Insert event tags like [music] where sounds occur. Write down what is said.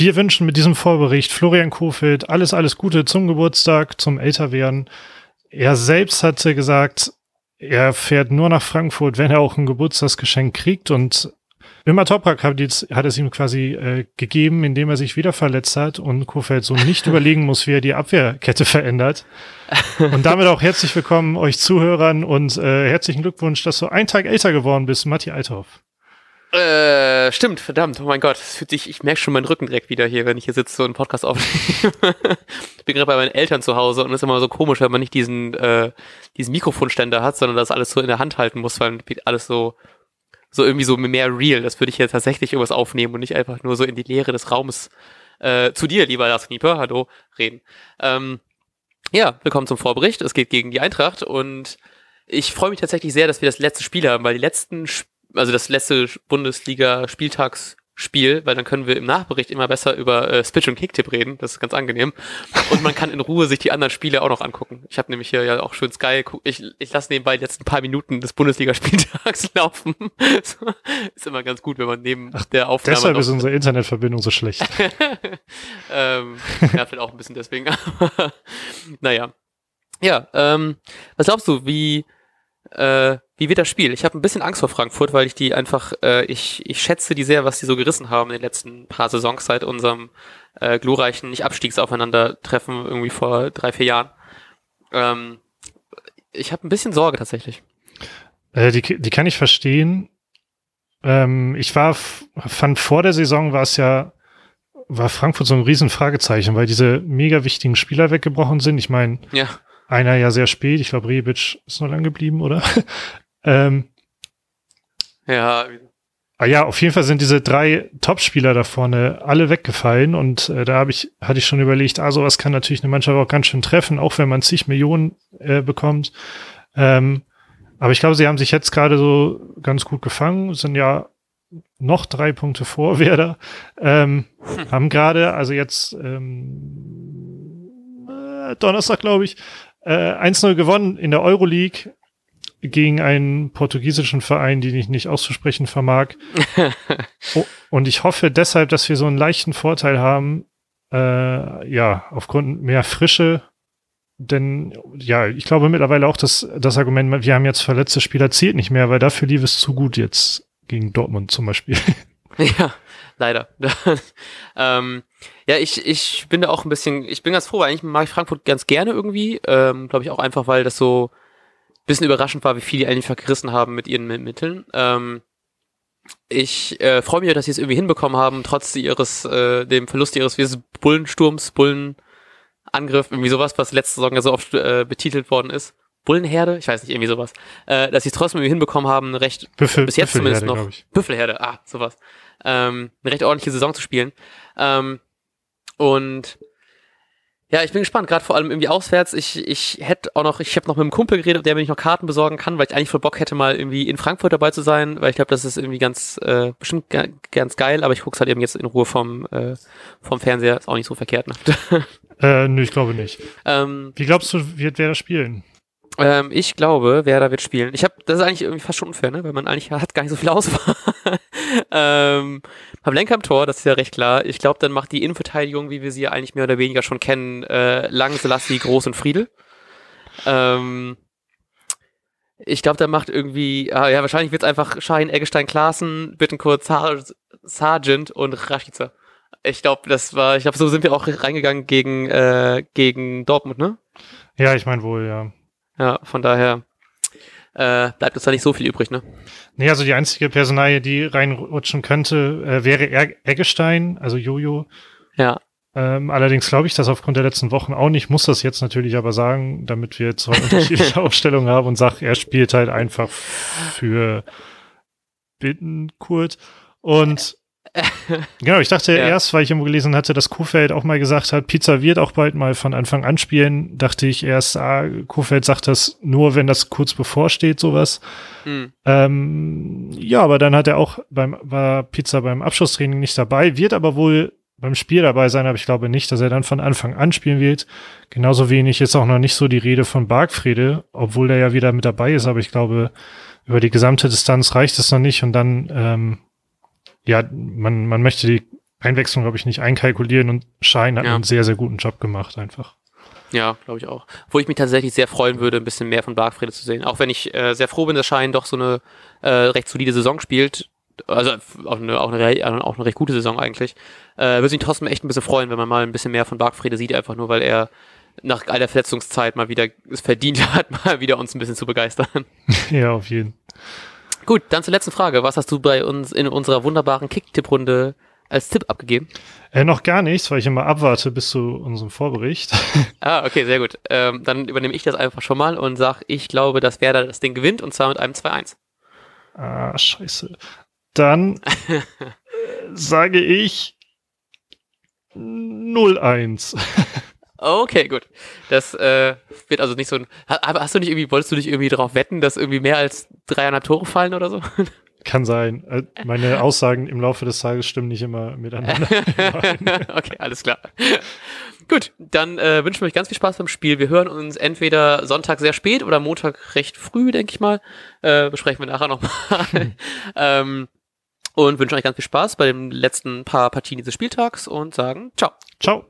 Wir wünschen mit diesem Vorbericht Florian Kofeld alles, alles Gute zum Geburtstag, zum Älterwerden. Er selbst hatte gesagt, er fährt nur nach Frankfurt, wenn er auch ein Geburtstagsgeschenk kriegt und Ömer Toprak hat, hat es ihm quasi äh, gegeben, indem er sich wieder verletzt hat und Kofeld so nicht [laughs] überlegen muss, wie er die Abwehrkette verändert. Und damit auch herzlich willkommen euch Zuhörern und äh, herzlichen Glückwunsch, dass du einen Tag älter geworden bist, Matti Althoff. Äh, stimmt, verdammt, oh mein Gott, das fühlt sich, ich merke schon meinen Rücken direkt wieder hier, wenn ich hier sitze und einen Podcast aufnehme. ich [laughs] bin gerade bei meinen Eltern zu Hause und es ist immer so komisch, wenn man nicht diesen, äh, diesen Mikrofonständer hat, sondern das alles so in der Hand halten muss, weil alles so, so irgendwie so mehr real. Das würde ich jetzt tatsächlich irgendwas aufnehmen und nicht einfach nur so in die Leere des Raumes äh, zu dir, lieber Lars Knieper, hallo, reden. Ähm, ja, willkommen zum Vorbericht. Es geht gegen die Eintracht und ich freue mich tatsächlich sehr, dass wir das letzte Spiel haben, weil die letzten Spiele also das letzte Bundesliga-Spieltagsspiel, weil dann können wir im Nachbericht immer besser über äh, Spitch und Kicktipp reden. Das ist ganz angenehm. Und man kann in Ruhe sich die anderen Spiele auch noch angucken. Ich habe nämlich hier ja auch schön Sky. Ich, ich lasse nebenbei die letzten paar Minuten des Bundesliga-Spieltags [laughs] laufen. ist immer ganz gut, wenn man neben Ach, der Aufnahme. Deshalb ist unsere Internetverbindung so schlecht. [laughs] ähm, ja, vielleicht auch ein bisschen deswegen. naja. Ja, ähm, was glaubst du, wie äh, wie wird das Spiel? Ich habe ein bisschen Angst vor Frankfurt, weil ich die einfach, äh, ich, ich schätze die sehr, was die so gerissen haben in den letzten paar Saisons seit unserem äh, glorreichen Nicht-Abstiegsaufeinandertreffen irgendwie vor drei, vier Jahren. Ähm, ich habe ein bisschen Sorge tatsächlich. Äh, die, die kann ich verstehen. Ähm, ich war, fand vor der Saison war es ja, war Frankfurt so ein Riesenfragezeichen, weil diese mega wichtigen Spieler weggebrochen sind. Ich meine, ja. Einer ja sehr spät, ich glaube, Rebic ist noch lang geblieben, oder? Ähm, ja. Ah ja, auf jeden Fall sind diese drei Topspieler da vorne alle weggefallen und äh, da habe ich, hatte ich schon überlegt, ah, sowas kann natürlich eine Mannschaft auch ganz schön treffen, auch wenn man zig Millionen äh, bekommt. Ähm, aber ich glaube, sie haben sich jetzt gerade so ganz gut gefangen, sind ja noch drei Punkte vor [laughs] Werder, ähm, hm. haben gerade, also jetzt ähm, äh, Donnerstag, glaube ich, äh, 1-0 gewonnen in der Euroleague gegen einen portugiesischen Verein, den ich nicht auszusprechen vermag. [laughs] oh, und ich hoffe deshalb, dass wir so einen leichten Vorteil haben, äh, ja, aufgrund mehr Frische. Denn ja, ich glaube mittlerweile auch, dass das Argument, wir haben jetzt verletzte Spieler, zählt nicht mehr, weil dafür lief es zu gut jetzt gegen Dortmund zum Beispiel. [laughs] Ja, leider. [laughs] ähm, ja, ich, ich bin da auch ein bisschen, ich bin ganz froh, weil eigentlich mag ich Frankfurt ganz gerne irgendwie. Ähm, Glaube ich auch einfach, weil das so bisschen überraschend war, wie viel die eigentlich vergerissen haben mit ihren Mitteln. Ähm, ich äh, freue mich, dass sie es irgendwie hinbekommen haben, trotz ihres, äh, dem Verlust ihres wie Bullensturms, Bullenangriff, irgendwie sowas, was letzte Saison ja so oft äh, betitelt worden ist. Bullenherde, ich weiß nicht, irgendwie sowas. Äh, dass sie es trotzdem irgendwie hinbekommen haben, recht, Büffel, bis jetzt zumindest noch, Büffelherde, ah, sowas, ähm, eine recht ordentliche Saison zu spielen. Ähm, und ja, ich bin gespannt, gerade vor allem irgendwie auswärts. Ich, ich hätte auch noch, ich habe noch mit einem Kumpel geredet, der mir noch Karten besorgen kann, weil ich eigentlich voll Bock hätte, mal irgendwie in Frankfurt dabei zu sein, weil ich glaube, das ist irgendwie ganz, äh, bestimmt ganz geil, aber ich guck's halt eben jetzt in Ruhe vom, äh, vom Fernseher, ist auch nicht so verkehrt, ne? [laughs] äh, nö, ich glaube nicht. Ähm, Wie glaubst du, wird wer das spielen? Ähm, ich glaube, wer da wird spielen. Ich habe, das ist eigentlich irgendwie fast schon unfair, ne? Weil man eigentlich hat gar nicht so viel Auswahl. [laughs] ähm, Pavlenka am Tor, das ist ja recht klar. Ich glaube, dann macht die Innenverteidigung, wie wir sie ja eigentlich mehr oder weniger schon kennen, äh, Lang, Selassie, Groß und Friedel. Ähm, ich glaube, dann macht irgendwie, ah, ja, wahrscheinlich wird es einfach Schein, Eggestein, Klaassen, Bittenkurt, Sar Sargent und Rashica. Ich glaube, das war, ich glaube, so sind wir auch reingegangen gegen, äh, gegen Dortmund, ne? Ja, ich meine wohl, ja. Ja, von daher äh, bleibt uns da nicht so viel übrig, ne? Nee, also die einzige Personalie, die reinrutschen könnte, äh, wäre Eggestein, also Jojo. Ja. Ähm, allerdings glaube ich das aufgrund der letzten Wochen auch nicht, muss das jetzt natürlich aber sagen, damit wir zwei unterschiedliche [laughs] Aufstellungen haben und sag, er spielt halt einfach für Bittenkurt. Und [laughs] genau, ich dachte ja. erst, weil ich irgendwo gelesen hatte, dass Kofeld auch mal gesagt hat, Pizza wird auch bald mal von Anfang an spielen, dachte ich erst, ah, Kofeld sagt das nur, wenn das kurz bevorsteht, sowas. Mhm. Ähm, ja, aber dann hat er auch beim, war Pizza beim Abschlusstraining nicht dabei, wird aber wohl beim Spiel dabei sein, aber ich glaube nicht, dass er dann von Anfang an spielen wird. Genauso wenig ist auch noch nicht so die Rede von Bargfrede, obwohl der ja wieder mit dabei ist, aber ich glaube, über die gesamte Distanz reicht es noch nicht und dann ähm, ja, man, man möchte die Einwechslung, glaube ich, nicht einkalkulieren und Schein hat ja. einen sehr, sehr guten Job gemacht einfach. Ja, glaube ich auch. Wo ich mich tatsächlich sehr freuen würde, ein bisschen mehr von Bargfrede zu sehen. Auch wenn ich äh, sehr froh bin, dass Schein doch so eine äh, recht solide Saison spielt. Also auch eine, auch eine, auch eine recht gute Saison eigentlich. Äh, würde mich trotzdem echt ein bisschen freuen, wenn man mal ein bisschen mehr von Bargfrede sieht, einfach nur, weil er nach all der Verletzungszeit mal wieder es verdient [laughs] hat, mal wieder uns ein bisschen zu begeistern. [laughs] Ja, auf jeden. Gut, dann zur letzten Frage. Was hast du bei uns in unserer wunderbaren Kick-Tipp-Runde als Tipp abgegeben? Äh, noch gar nichts, weil ich immer abwarte bis zu unserem Vorbericht. [laughs] ah, okay, sehr gut. Ähm, dann übernehme ich das einfach schon mal und sage, ich glaube, dass Werder das Ding gewinnt und zwar mit einem 2-1. Ah, scheiße. Dann [laughs] sage ich 0-1. Okay, gut. Das äh, wird also nicht so ein. Aber hast du nicht irgendwie, wolltest du nicht irgendwie darauf wetten, dass irgendwie mehr als dreieinhalb Tore fallen oder so? [laughs] Kann sein. Äh, meine Aussagen im Laufe des Tages stimmen nicht immer miteinander. [laughs] [laughs] okay, alles klar. Gut, dann äh, wünschen wir euch ganz viel Spaß beim Spiel. Wir hören uns entweder Sonntag sehr spät oder Montag recht früh, denke ich mal. Äh, besprechen wir nachher nochmal. ähm, und wünschen euch ganz viel Spaß bei den letzten paar Partien dieses Spieltags und sagen ciao. Ciao.